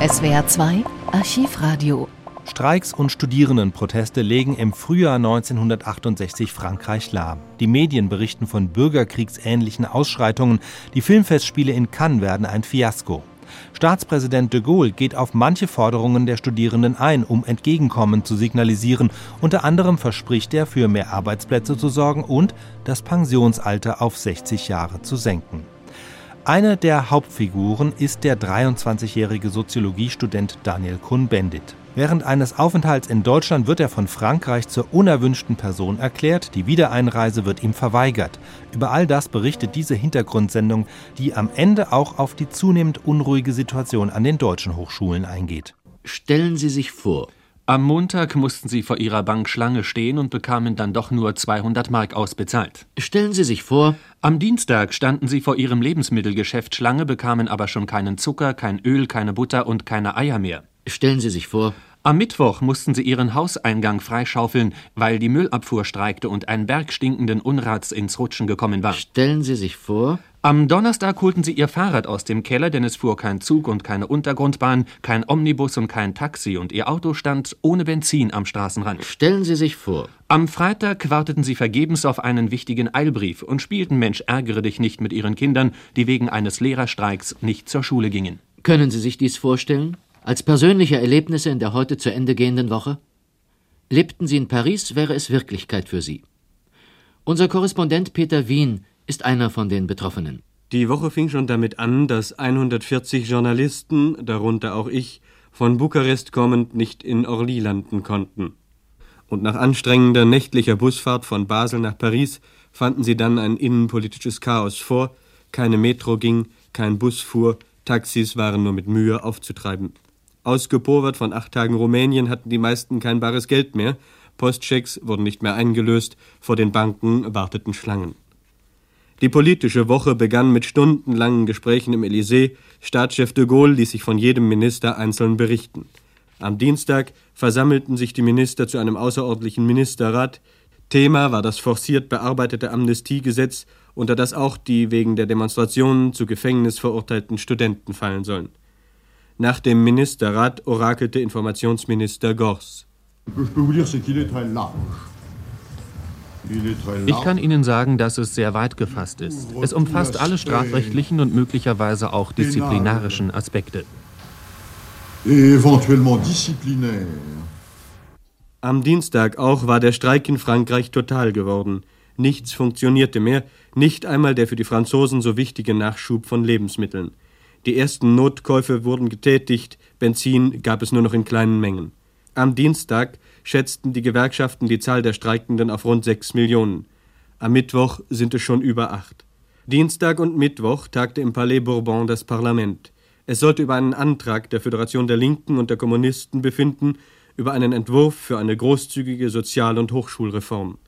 SWR 2 Archivradio. Streiks und Studierendenproteste legen im Frühjahr 1968 Frankreich lahm. Die Medien berichten von bürgerkriegsähnlichen Ausschreitungen. Die Filmfestspiele in Cannes werden ein Fiasko. Staatspräsident de Gaulle geht auf manche Forderungen der Studierenden ein, um Entgegenkommen zu signalisieren. Unter anderem verspricht er, für mehr Arbeitsplätze zu sorgen und das Pensionsalter auf 60 Jahre zu senken. Eine der Hauptfiguren ist der 23-jährige Soziologiestudent Daniel Cohn-Bendit. Während eines Aufenthalts in Deutschland wird er von Frankreich zur unerwünschten Person erklärt, die Wiedereinreise wird ihm verweigert. Über all das berichtet diese Hintergrundsendung, die am Ende auch auf die zunehmend unruhige Situation an den deutschen Hochschulen eingeht. Stellen Sie sich vor, am Montag mussten sie vor ihrer Bank Schlange stehen und bekamen dann doch nur 200 Mark ausbezahlt. Stellen Sie sich vor, am Dienstag standen sie vor ihrem Lebensmittelgeschäft Schlange, bekamen aber schon keinen Zucker, kein Öl, keine Butter und keine Eier mehr. Stellen Sie sich vor, am Mittwoch mussten sie ihren Hauseingang freischaufeln, weil die Müllabfuhr streikte und ein Berg stinkenden Unrats ins Rutschen gekommen war. Stellen Sie sich vor, am Donnerstag holten sie ihr Fahrrad aus dem Keller, denn es fuhr kein Zug und keine Untergrundbahn, kein Omnibus und kein Taxi und ihr Auto stand ohne Benzin am Straßenrand. Stellen Sie sich vor. Am Freitag warteten sie vergebens auf einen wichtigen Eilbrief und spielten Mensch ärgere dich nicht mit ihren Kindern, die wegen eines Lehrerstreiks nicht zur Schule gingen. Können Sie sich dies vorstellen? Als persönliche Erlebnisse in der heute zu Ende gehenden Woche? Lebten Sie in Paris, wäre es Wirklichkeit für Sie. Unser Korrespondent Peter Wien ist einer von den Betroffenen. Die Woche fing schon damit an, dass 140 Journalisten, darunter auch ich, von Bukarest kommend nicht in Orly landen konnten. Und nach anstrengender nächtlicher Busfahrt von Basel nach Paris fanden sie dann ein innenpolitisches Chaos vor. Keine Metro ging, kein Bus fuhr, Taxis waren nur mit Mühe aufzutreiben. Ausgepowert von acht Tagen Rumänien hatten die meisten kein bares Geld mehr, Postchecks wurden nicht mehr eingelöst, vor den Banken warteten Schlangen. Die politische Woche begann mit stundenlangen Gesprächen im Élysée. Staatschef de Gaulle ließ sich von jedem Minister einzeln berichten. Am Dienstag versammelten sich die Minister zu einem außerordentlichen Ministerrat. Thema war das forciert bearbeitete Amnestiegesetz, unter das auch die wegen der Demonstrationen zu Gefängnis verurteilten Studenten fallen sollen. Nach dem Ministerrat orakelte Informationsminister Gors. Ich kann Ihnen sagen, dass es sehr weit gefasst ist. Es umfasst alle strafrechtlichen und möglicherweise auch disziplinarischen Aspekte. Am Dienstag auch war der Streik in Frankreich total geworden. Nichts funktionierte mehr, nicht einmal der für die Franzosen so wichtige Nachschub von Lebensmitteln. Die ersten Notkäufe wurden getätigt, Benzin gab es nur noch in kleinen Mengen. Am Dienstag schätzten die Gewerkschaften die Zahl der Streikenden auf rund sechs Millionen. Am Mittwoch sind es schon über acht. Dienstag und Mittwoch tagte im Palais Bourbon das Parlament. Es sollte über einen Antrag der Föderation der Linken und der Kommunisten befinden, über einen Entwurf für eine großzügige Sozial- und Hochschulreform.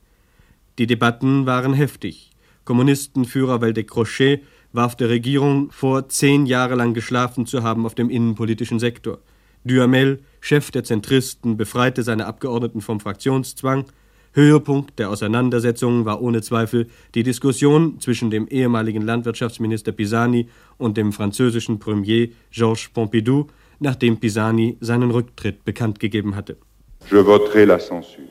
Die Debatten waren heftig. Kommunistenführer Waldeck Crochet warf der Regierung vor, zehn Jahre lang geschlafen zu haben auf dem innenpolitischen Sektor. Duhamel, Chef der Zentristen, befreite seine Abgeordneten vom Fraktionszwang. Höhepunkt der Auseinandersetzungen war ohne Zweifel die Diskussion zwischen dem ehemaligen Landwirtschaftsminister Pisani und dem französischen Premier Georges Pompidou, nachdem Pisani seinen Rücktritt bekannt gegeben hatte. Je voterai la censure.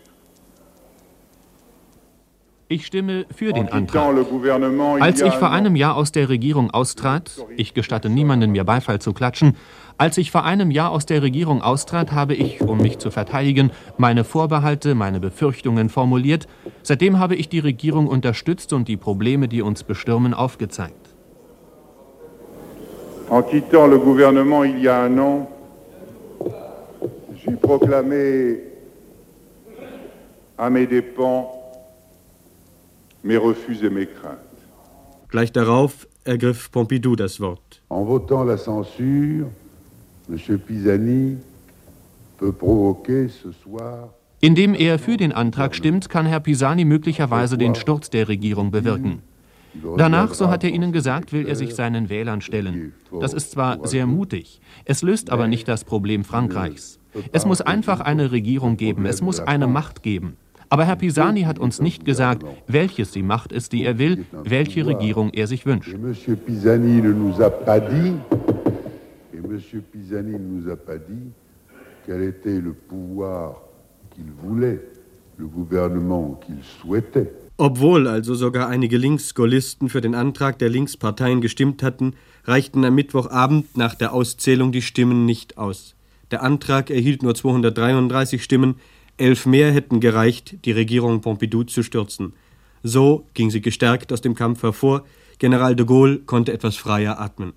Ich stimme für den Antrag. Als ich vor einem Jahr aus der Regierung austrat, ich gestatte niemanden mir Beifall zu klatschen, als ich vor einem Jahr aus der Regierung austrat, habe ich, um mich zu verteidigen, meine Vorbehalte, meine Befürchtungen formuliert. Seitdem habe ich die Regierung unterstützt und die Probleme, die uns bestürmen, aufgezeigt. En quittant le gouvernement il y a un an, j'ai proclamé à mes dépens mes refus et mes craintes. Gleich darauf ergriff Pompidou das Wort. En votant la censure, M. Pisani peut provoquer ce soir Indem er für den Antrag stimmt, kann Herr Pisani möglicherweise den Sturz der Regierung bewirken. Danach, so hat er Ihnen gesagt, will er sich seinen Wählern stellen. Das ist zwar sehr mutig, es löst aber nicht das Problem Frankreichs. Es muss einfach eine Regierung geben, es muss eine Macht geben. Aber Herr Pisani hat uns nicht gesagt, welches die Macht ist, die er will, welche Regierung er sich wünscht. Pisani ne nous a pas dit quel était le pouvoir qu'il voulait, le gouvernement qu'il souhaitait. Obwohl also sogar einige Linksgaullisten für den Antrag der Linksparteien gestimmt hatten, reichten am Mittwochabend nach der Auszählung die Stimmen nicht aus. Der Antrag erhielt nur 233 Stimmen, elf mehr hätten gereicht, die Regierung Pompidou zu stürzen. So ging sie gestärkt aus dem Kampf hervor, General de Gaulle konnte etwas freier atmen.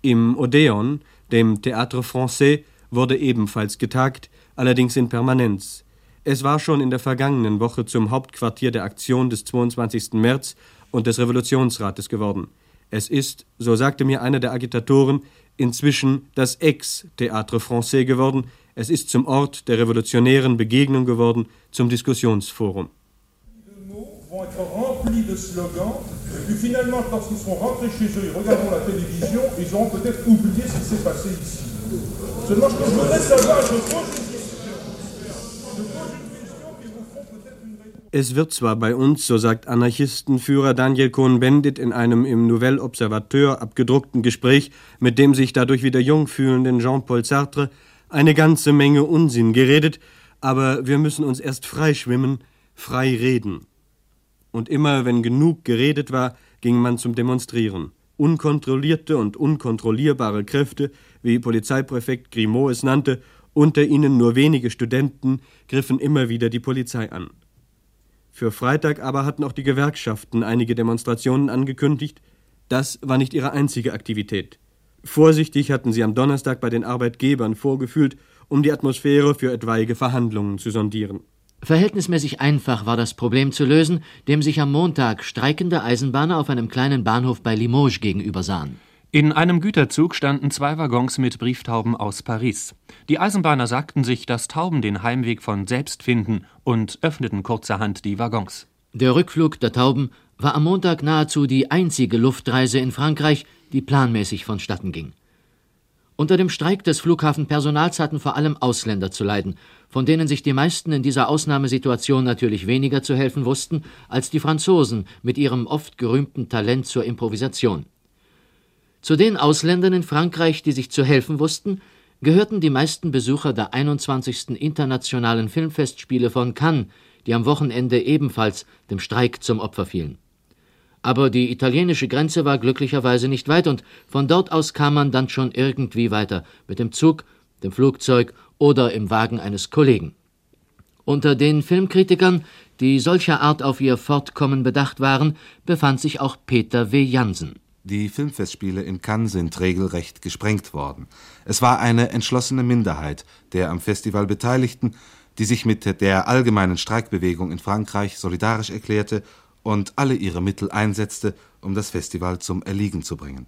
Im Odeon, dem Théâtre Français, wurde ebenfalls getagt, allerdings in Permanenz. Es war schon in der vergangenen Woche zum Hauptquartier der Aktion des 22. März und des Revolutionsrates geworden. Es ist, so sagte mir einer der Agitatoren, inzwischen das Ex-Théâtre Français geworden, es ist zum Ort der revolutionären Begegnung geworden, zum Diskussionsforum. Es wird zwar bei uns, so sagt Anarchistenführer Daniel Cohn-Bendit in einem im Nouvelle Observateur abgedruckten Gespräch mit dem sich dadurch wieder jung fühlenden Jean-Paul Sartre, eine ganze Menge Unsinn geredet, aber wir müssen uns erst frei schwimmen, frei reden. Und immer wenn genug geredet war, ging man zum Demonstrieren. Unkontrollierte und unkontrollierbare Kräfte, wie Polizeipräfekt Grimaud es nannte, unter ihnen nur wenige Studenten, griffen immer wieder die Polizei an. Für Freitag aber hatten auch die Gewerkschaften einige Demonstrationen angekündigt. Das war nicht ihre einzige Aktivität. Vorsichtig hatten sie am Donnerstag bei den Arbeitgebern vorgefühlt, um die Atmosphäre für etwaige Verhandlungen zu sondieren. Verhältnismäßig einfach war das Problem zu lösen, dem sich am Montag streikende Eisenbahner auf einem kleinen Bahnhof bei Limoges gegenüber sahen. In einem Güterzug standen zwei Waggons mit Brieftauben aus Paris. Die Eisenbahner sagten sich, dass Tauben den Heimweg von selbst finden und öffneten kurzerhand die Waggons. Der Rückflug der Tauben war am Montag nahezu die einzige Luftreise in Frankreich, die planmäßig vonstatten ging. Unter dem Streik des Flughafenpersonals hatten vor allem Ausländer zu leiden, von denen sich die meisten in dieser Ausnahmesituation natürlich weniger zu helfen wussten als die Franzosen mit ihrem oft gerühmten Talent zur Improvisation. Zu den Ausländern in Frankreich, die sich zu helfen wussten, gehörten die meisten Besucher der 21. Internationalen Filmfestspiele von Cannes, die am Wochenende ebenfalls dem Streik zum Opfer fielen. Aber die italienische Grenze war glücklicherweise nicht weit und von dort aus kam man dann schon irgendwie weiter mit dem Zug, dem Flugzeug oder im Wagen eines Kollegen. Unter den Filmkritikern, die solcher Art auf ihr Fortkommen bedacht waren, befand sich auch Peter W. Jansen. Die Filmfestspiele in Cannes sind regelrecht gesprengt worden. Es war eine entschlossene Minderheit der am Festival Beteiligten, die sich mit der allgemeinen Streikbewegung in Frankreich solidarisch erklärte und alle ihre Mittel einsetzte, um das Festival zum Erliegen zu bringen.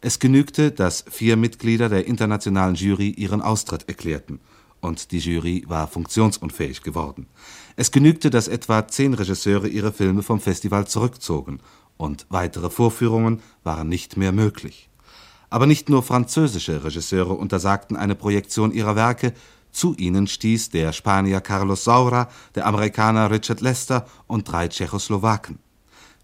Es genügte, dass vier Mitglieder der internationalen Jury ihren Austritt erklärten, und die Jury war funktionsunfähig geworden. Es genügte, dass etwa zehn Regisseure ihre Filme vom Festival zurückzogen, und weitere Vorführungen waren nicht mehr möglich. Aber nicht nur französische Regisseure untersagten eine Projektion ihrer Werke, zu ihnen stieß der Spanier Carlos Saura, der Amerikaner Richard Lester und drei Tschechoslowaken.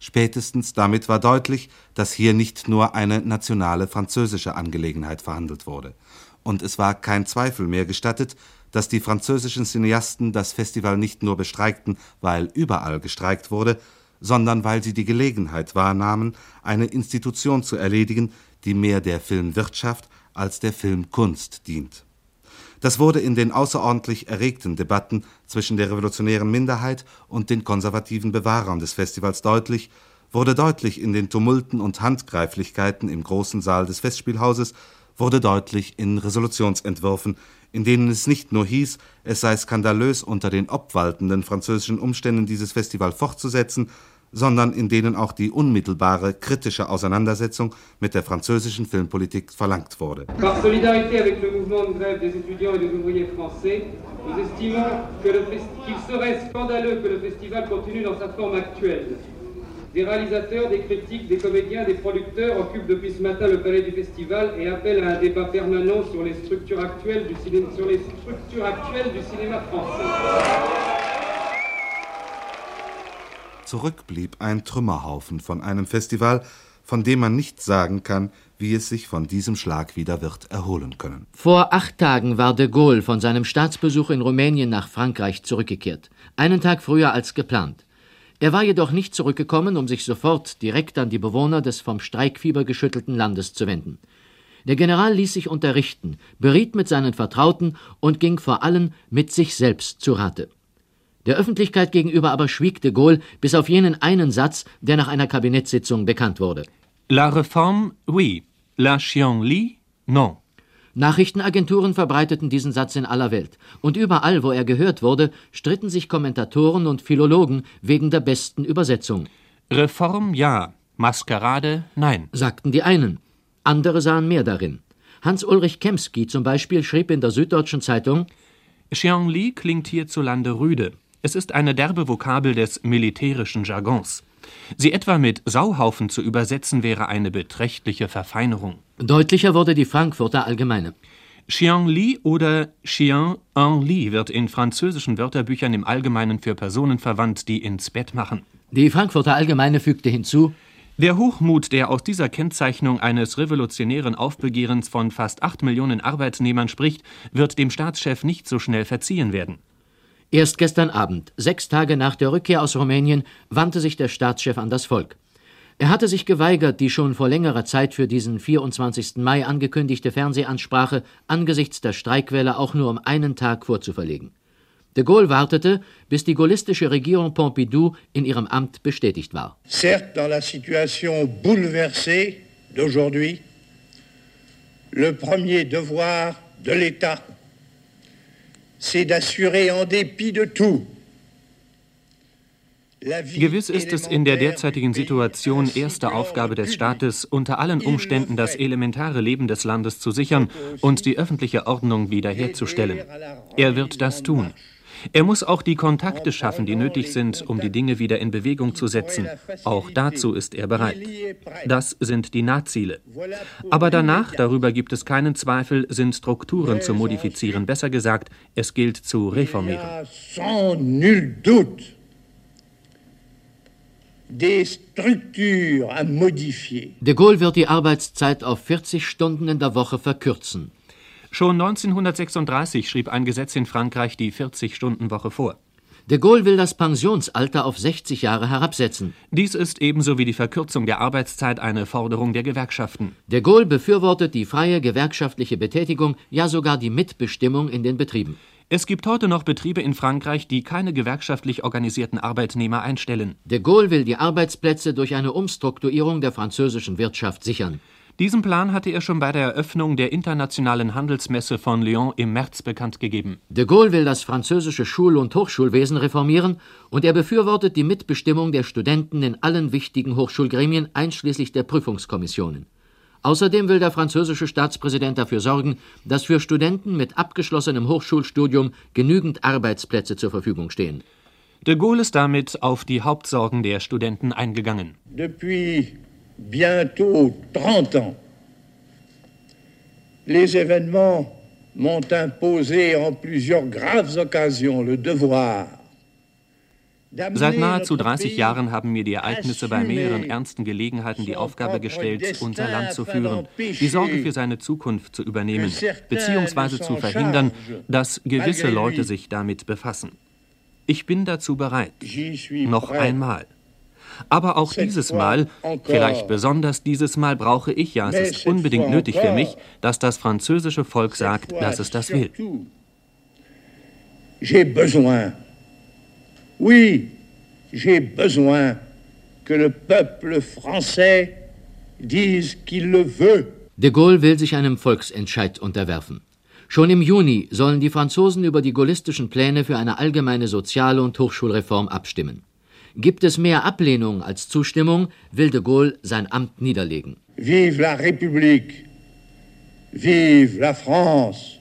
Spätestens damit war deutlich, dass hier nicht nur eine nationale französische Angelegenheit verhandelt wurde. Und es war kein Zweifel mehr gestattet, dass die französischen Cineasten das Festival nicht nur bestreikten, weil überall gestreikt wurde, sondern weil sie die Gelegenheit wahrnahmen, eine Institution zu erledigen, die mehr der Filmwirtschaft als der Filmkunst dient. Das wurde in den außerordentlich erregten Debatten zwischen der revolutionären Minderheit und den konservativen Bewahrern des Festivals deutlich, wurde deutlich in den Tumulten und Handgreiflichkeiten im großen Saal des Festspielhauses, wurde deutlich in Resolutionsentwürfen, in denen es nicht nur hieß, es sei skandalös unter den obwaltenden französischen Umständen dieses Festival fortzusetzen, sondern in denen auch die unmittelbare kritische Auseinandersetzung mit der französischen Filmpolitik verlangt wurde. Par solidarité avec le mouvement de grève des étudiants et des ouvriers français, nous estimons qu'il serait scandaleux que le festival continue dans sa forme actuelle. Des réalisateurs, des critiques, des comédiens, des producteurs occupent depuis ce matin le palais du festival et appellent à un débat permanent sur les structures actuelles du, ciné sur les structures actuelles du cinéma français. Zurück blieb ein Trümmerhaufen von einem Festival, von dem man nicht sagen kann, wie es sich von diesem Schlag wieder wird erholen können. Vor acht Tagen war de Gaulle von seinem Staatsbesuch in Rumänien nach Frankreich zurückgekehrt, einen Tag früher als geplant. Er war jedoch nicht zurückgekommen, um sich sofort direkt an die Bewohner des vom Streikfieber geschüttelten Landes zu wenden. Der General ließ sich unterrichten, beriet mit seinen Vertrauten und ging vor allem mit sich selbst zu Rate. Der Öffentlichkeit gegenüber aber schwieg de Gaulle bis auf jenen einen Satz, der nach einer Kabinettssitzung bekannt wurde. La réforme, oui. La Chien-Li, non. Nachrichtenagenturen verbreiteten diesen Satz in aller Welt. Und überall, wo er gehört wurde, stritten sich Kommentatoren und Philologen wegen der besten Übersetzung. Reform ja, Maskerade nein, sagten die einen. Andere sahen mehr darin. Hans-Ulrich Kemsky zum Beispiel schrieb in der Süddeutschen Zeitung: Xiangli klingt hierzulande rüde. Es ist eine derbe Vokabel des militärischen Jargons. Sie etwa mit Sauhaufen zu übersetzen wäre eine beträchtliche Verfeinerung. Deutlicher wurde die Frankfurter Allgemeine. Chien-Li oder Chien-en-Li wird in französischen Wörterbüchern im Allgemeinen für Personen verwandt, die ins Bett machen. Die Frankfurter Allgemeine fügte hinzu: Der Hochmut, der aus dieser Kennzeichnung eines revolutionären Aufbegehrens von fast acht Millionen Arbeitsnehmern spricht, wird dem Staatschef nicht so schnell verziehen werden. Erst gestern Abend, sechs Tage nach der Rückkehr aus Rumänien, wandte sich der Staatschef an das Volk. Er hatte sich geweigert, die schon vor längerer Zeit für diesen 24. Mai angekündigte Fernsehansprache angesichts der Streikwelle auch nur um einen Tag vorzuverlegen. De Gaulle wartete, bis die gaullistische Regierung Pompidou in ihrem Amt bestätigt war. Certes, dans la situation bouleversée d'aujourd'hui, le premier devoir de l'État c'est d'assurer en dépit de tout Gewiss ist es in der derzeitigen Situation erste Aufgabe des Staates, unter allen Umständen das elementare Leben des Landes zu sichern und die öffentliche Ordnung wiederherzustellen. Er wird das tun. Er muss auch die Kontakte schaffen, die nötig sind, um die Dinge wieder in Bewegung zu setzen. Auch dazu ist er bereit. Das sind die Nahziele. Aber danach, darüber gibt es keinen Zweifel, sind Strukturen zu modifizieren. Besser gesagt, es gilt zu reformieren. De Gaulle wird die Arbeitszeit auf 40 Stunden in der Woche verkürzen. Schon 1936 schrieb ein Gesetz in Frankreich die 40-Stunden-Woche vor. De Gaulle will das Pensionsalter auf 60 Jahre herabsetzen. Dies ist ebenso wie die Verkürzung der Arbeitszeit eine Forderung der Gewerkschaften. De Gaulle befürwortet die freie gewerkschaftliche Betätigung, ja sogar die Mitbestimmung in den Betrieben. Es gibt heute noch Betriebe in Frankreich, die keine gewerkschaftlich organisierten Arbeitnehmer einstellen. De Gaulle will die Arbeitsplätze durch eine Umstrukturierung der französischen Wirtschaft sichern. Diesen Plan hatte er schon bei der Eröffnung der internationalen Handelsmesse von Lyon im März bekannt gegeben. De Gaulle will das französische Schul- und Hochschulwesen reformieren und er befürwortet die Mitbestimmung der Studenten in allen wichtigen Hochschulgremien einschließlich der Prüfungskommissionen. Außerdem will der französische Staatspräsident dafür sorgen, dass für Studenten mit abgeschlossenem Hochschulstudium genügend Arbeitsplätze zur Verfügung stehen. De Gaulle ist damit auf die Hauptsorgen der Studenten eingegangen. Depuis bientôt 30 ans, les événements m'ont imposé en plusieurs graves occasions le devoir Seit nahezu 30 Jahren haben mir die Ereignisse bei mehreren ernsten Gelegenheiten die Aufgabe gestellt, unser Land zu führen, die Sorge für seine Zukunft zu übernehmen, beziehungsweise zu verhindern, dass gewisse Leute sich damit befassen. Ich bin dazu bereit. Noch einmal. Aber auch dieses Mal, vielleicht besonders dieses Mal, brauche ich, ja, es ist unbedingt nötig für mich, dass das französische Volk sagt, dass es das will. J'ai besoin Oui, j'ai besoin que le peuple français dise qu'il le veut. De Gaulle will sich einem Volksentscheid unterwerfen. Schon im Juni sollen die Franzosen über die gaullistischen Pläne für eine allgemeine Sozial- und Hochschulreform abstimmen. Gibt es mehr Ablehnung als Zustimmung, will de Gaulle sein Amt niederlegen. Vive la République! Vive la France!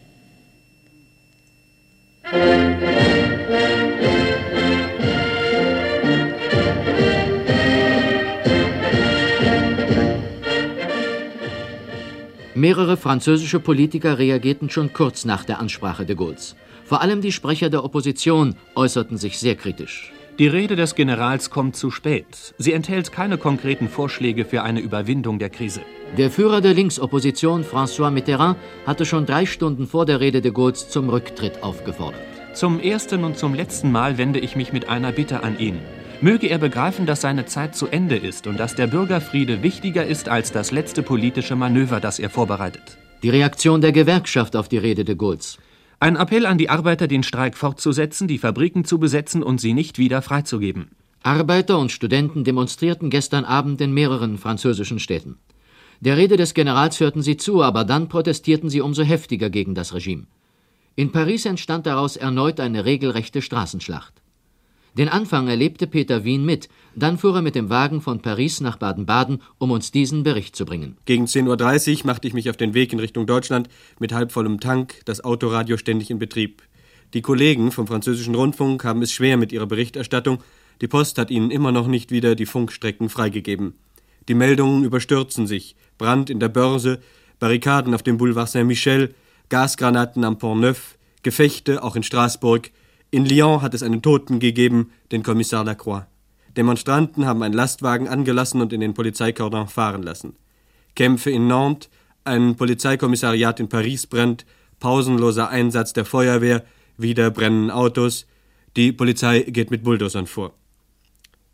Mehrere französische Politiker reagierten schon kurz nach der Ansprache de Gaulles. Vor allem die Sprecher der Opposition äußerten sich sehr kritisch. Die Rede des Generals kommt zu spät. Sie enthält keine konkreten Vorschläge für eine Überwindung der Krise. Der Führer der Linksopposition, François Mitterrand, hatte schon drei Stunden vor der Rede de Gaulles zum Rücktritt aufgefordert. Zum ersten und zum letzten Mal wende ich mich mit einer Bitte an ihn. Möge er begreifen, dass seine Zeit zu Ende ist und dass der Bürgerfriede wichtiger ist als das letzte politische Manöver, das er vorbereitet. Die Reaktion der Gewerkschaft auf die Rede de Gaulles. Ein Appell an die Arbeiter, den Streik fortzusetzen, die Fabriken zu besetzen und sie nicht wieder freizugeben. Arbeiter und Studenten demonstrierten gestern Abend in mehreren französischen Städten. Der Rede des Generals hörten sie zu, aber dann protestierten sie umso heftiger gegen das Regime. In Paris entstand daraus erneut eine regelrechte Straßenschlacht. Den Anfang erlebte Peter Wien mit, dann fuhr er mit dem Wagen von Paris nach Baden-Baden, um uns diesen Bericht zu bringen. Gegen 10.30 Uhr machte ich mich auf den Weg in Richtung Deutschland mit halbvollem Tank, das Autoradio ständig in Betrieb. Die Kollegen vom französischen Rundfunk haben es schwer mit ihrer Berichterstattung. Die Post hat ihnen immer noch nicht wieder die Funkstrecken freigegeben. Die Meldungen überstürzen sich. Brand in der Börse, Barrikaden auf dem Boulevard Saint-Michel, Gasgranaten am Pont Neuf, Gefechte auch in Straßburg, in Lyon hat es einen Toten gegeben, den Kommissar Lacroix. Demonstranten haben einen Lastwagen angelassen und in den Polizeikordon fahren lassen. Kämpfe in Nantes, ein Polizeikommissariat in Paris brennt, pausenloser Einsatz der Feuerwehr, wieder brennen Autos, die Polizei geht mit Bulldozern vor.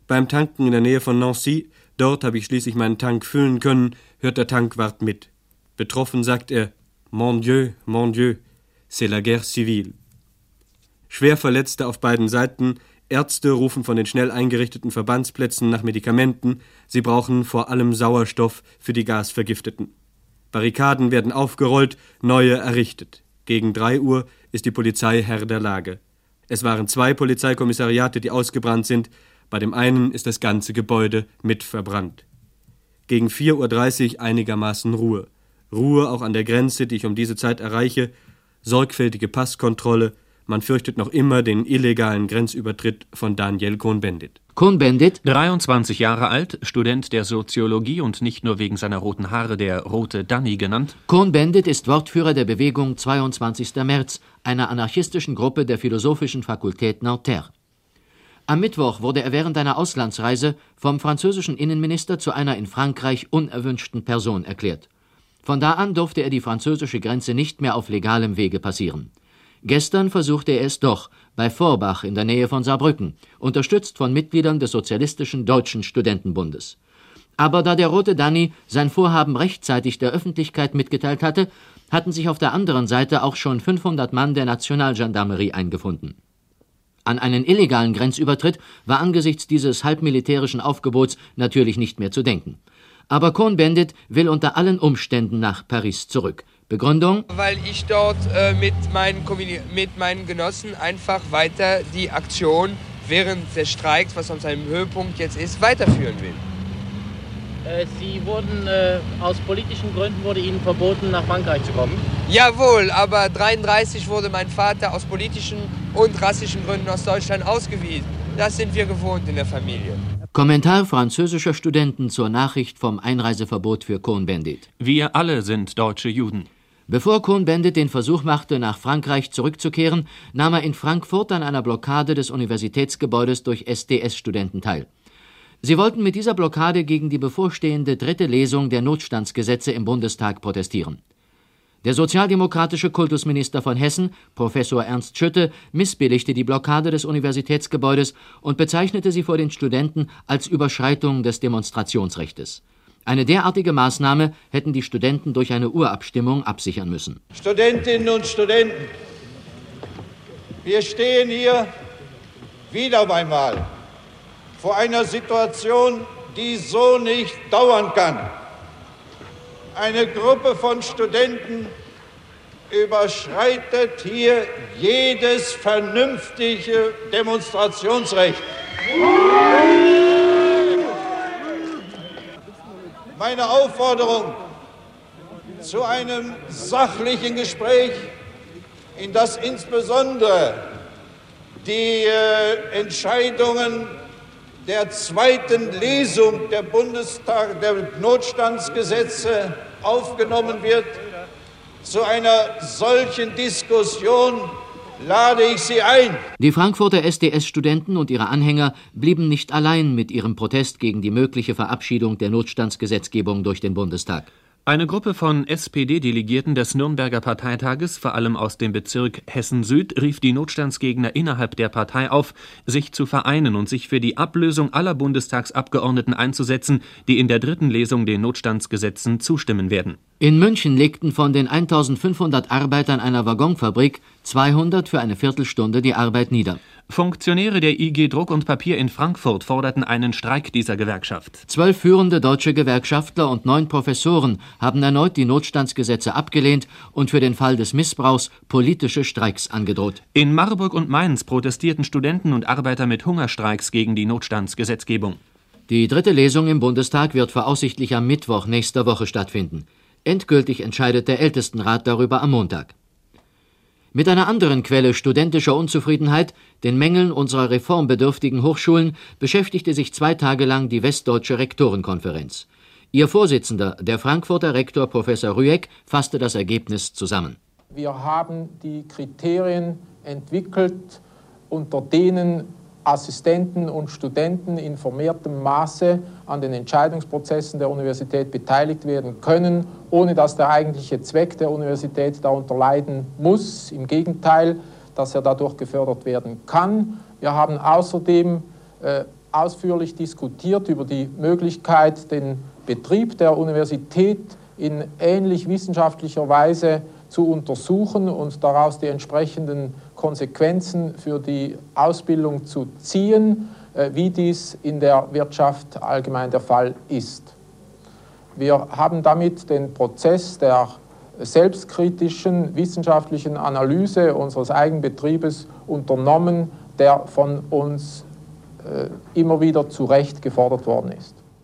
Beim Tanken in der Nähe von Nancy, dort habe ich schließlich meinen Tank füllen können, hört der Tankwart mit. Betroffen sagt er, Mon Dieu, mon Dieu, c'est la guerre civile. Schwerverletzte auf beiden Seiten, Ärzte rufen von den schnell eingerichteten Verbandsplätzen nach Medikamenten, sie brauchen vor allem Sauerstoff für die Gasvergifteten. Barrikaden werden aufgerollt, neue errichtet. Gegen drei Uhr ist die Polizei Herr der Lage. Es waren zwei Polizeikommissariate, die ausgebrannt sind, bei dem einen ist das ganze Gebäude mit verbrannt. Gegen 4.30 Uhr einigermaßen Ruhe. Ruhe auch an der Grenze, die ich um diese Zeit erreiche, sorgfältige Passkontrolle, man fürchtet noch immer den illegalen Grenzübertritt von Daniel Cohn-Bendit. Cohn-Bendit, 23 Jahre alt, Student der Soziologie und nicht nur wegen seiner roten Haare der rote Danny genannt. Cohn-Bendit ist Wortführer der Bewegung 22. März, einer anarchistischen Gruppe der Philosophischen Fakultät Nanterre. Am Mittwoch wurde er während einer Auslandsreise vom französischen Innenminister zu einer in Frankreich unerwünschten Person erklärt. Von da an durfte er die französische Grenze nicht mehr auf legalem Wege passieren. Gestern versuchte er es doch, bei Vorbach in der Nähe von Saarbrücken, unterstützt von Mitgliedern des Sozialistischen Deutschen Studentenbundes. Aber da der Rote Danny sein Vorhaben rechtzeitig der Öffentlichkeit mitgeteilt hatte, hatten sich auf der anderen Seite auch schon 500 Mann der Nationalgendarmerie eingefunden. An einen illegalen Grenzübertritt war angesichts dieses halbmilitärischen Aufgebots natürlich nicht mehr zu denken. Aber Cohn-Bendit will unter allen Umständen nach Paris zurück. Begründung? Weil ich dort äh, mit, meinen mit meinen Genossen einfach weiter die Aktion während des Streiks, was an seinem Höhepunkt jetzt ist, weiterführen will. Äh, Sie wurden äh, aus politischen Gründen wurde Ihnen verboten, nach Frankreich zu kommen? Jawohl, aber 1933 wurde mein Vater aus politischen und rassischen Gründen aus Deutschland ausgewiesen. Das sind wir gewohnt in der Familie. Kommentar französischer Studenten zur Nachricht vom Einreiseverbot für Cohn-Bendit. Wir alle sind deutsche Juden. Bevor Cohn-Bendit den Versuch machte, nach Frankreich zurückzukehren, nahm er in Frankfurt an einer Blockade des Universitätsgebäudes durch SDS-Studenten teil. Sie wollten mit dieser Blockade gegen die bevorstehende dritte Lesung der Notstandsgesetze im Bundestag protestieren. Der sozialdemokratische Kultusminister von Hessen, Professor Ernst Schütte, missbilligte die Blockade des Universitätsgebäudes und bezeichnete sie vor den Studenten als Überschreitung des Demonstrationsrechtes. Eine derartige Maßnahme hätten die Studenten durch eine Urabstimmung absichern müssen. Studentinnen und Studenten, wir stehen hier wieder einmal vor einer Situation, die so nicht dauern kann. Eine Gruppe von Studenten überschreitet hier jedes vernünftige Demonstrationsrecht. Meine Aufforderung zu einem sachlichen Gespräch, in das insbesondere die äh, Entscheidungen der zweiten Lesung der Bundestag der Notstandsgesetze aufgenommen wird, zu einer solchen Diskussion lade ich Sie ein. Die Frankfurter SDS-Studenten und ihre Anhänger blieben nicht allein mit ihrem Protest gegen die mögliche Verabschiedung der Notstandsgesetzgebung durch den Bundestag. Eine Gruppe von SPD-Delegierten des Nürnberger Parteitages, vor allem aus dem Bezirk Hessen-Süd, rief die Notstandsgegner innerhalb der Partei auf, sich zu vereinen und sich für die Ablösung aller Bundestagsabgeordneten einzusetzen, die in der dritten Lesung den Notstandsgesetzen zustimmen werden. In München legten von den 1500 Arbeitern einer Waggonfabrik 200 für eine Viertelstunde die Arbeit nieder. Funktionäre der IG Druck und Papier in Frankfurt forderten einen Streik dieser Gewerkschaft. Zwölf führende deutsche Gewerkschaftler und neun Professoren haben erneut die Notstandsgesetze abgelehnt und für den Fall des Missbrauchs politische Streiks angedroht. In Marburg und Mainz protestierten Studenten und Arbeiter mit Hungerstreiks gegen die Notstandsgesetzgebung. Die dritte Lesung im Bundestag wird voraussichtlich am Mittwoch nächster Woche stattfinden. Endgültig entscheidet der Ältestenrat darüber am Montag. Mit einer anderen Quelle studentischer Unzufriedenheit, den Mängeln unserer reformbedürftigen Hochschulen, beschäftigte sich zwei Tage lang die Westdeutsche Rektorenkonferenz. Ihr Vorsitzender, der Frankfurter Rektor Professor Rüegg, fasste das Ergebnis zusammen. Wir haben die Kriterien entwickelt, unter denen Assistenten und Studenten in vermehrtem Maße an den Entscheidungsprozessen der Universität beteiligt werden können, ohne dass der eigentliche Zweck der Universität darunter leiden muss. Im Gegenteil, dass er dadurch gefördert werden kann. Wir haben außerdem äh, ausführlich diskutiert über die Möglichkeit, den Betrieb der Universität in ähnlich wissenschaftlicher Weise zu untersuchen und daraus die entsprechenden Konsequenzen für die Ausbildung zu ziehen, äh, wie dies in der Wirtschaft allgemein der Fall ist. Wir haben damit den Prozess der selbstkritischen wissenschaftlichen Analyse unseres Eigenbetriebes unternommen, der von uns äh, immer wieder zu Recht gefordert worden ist.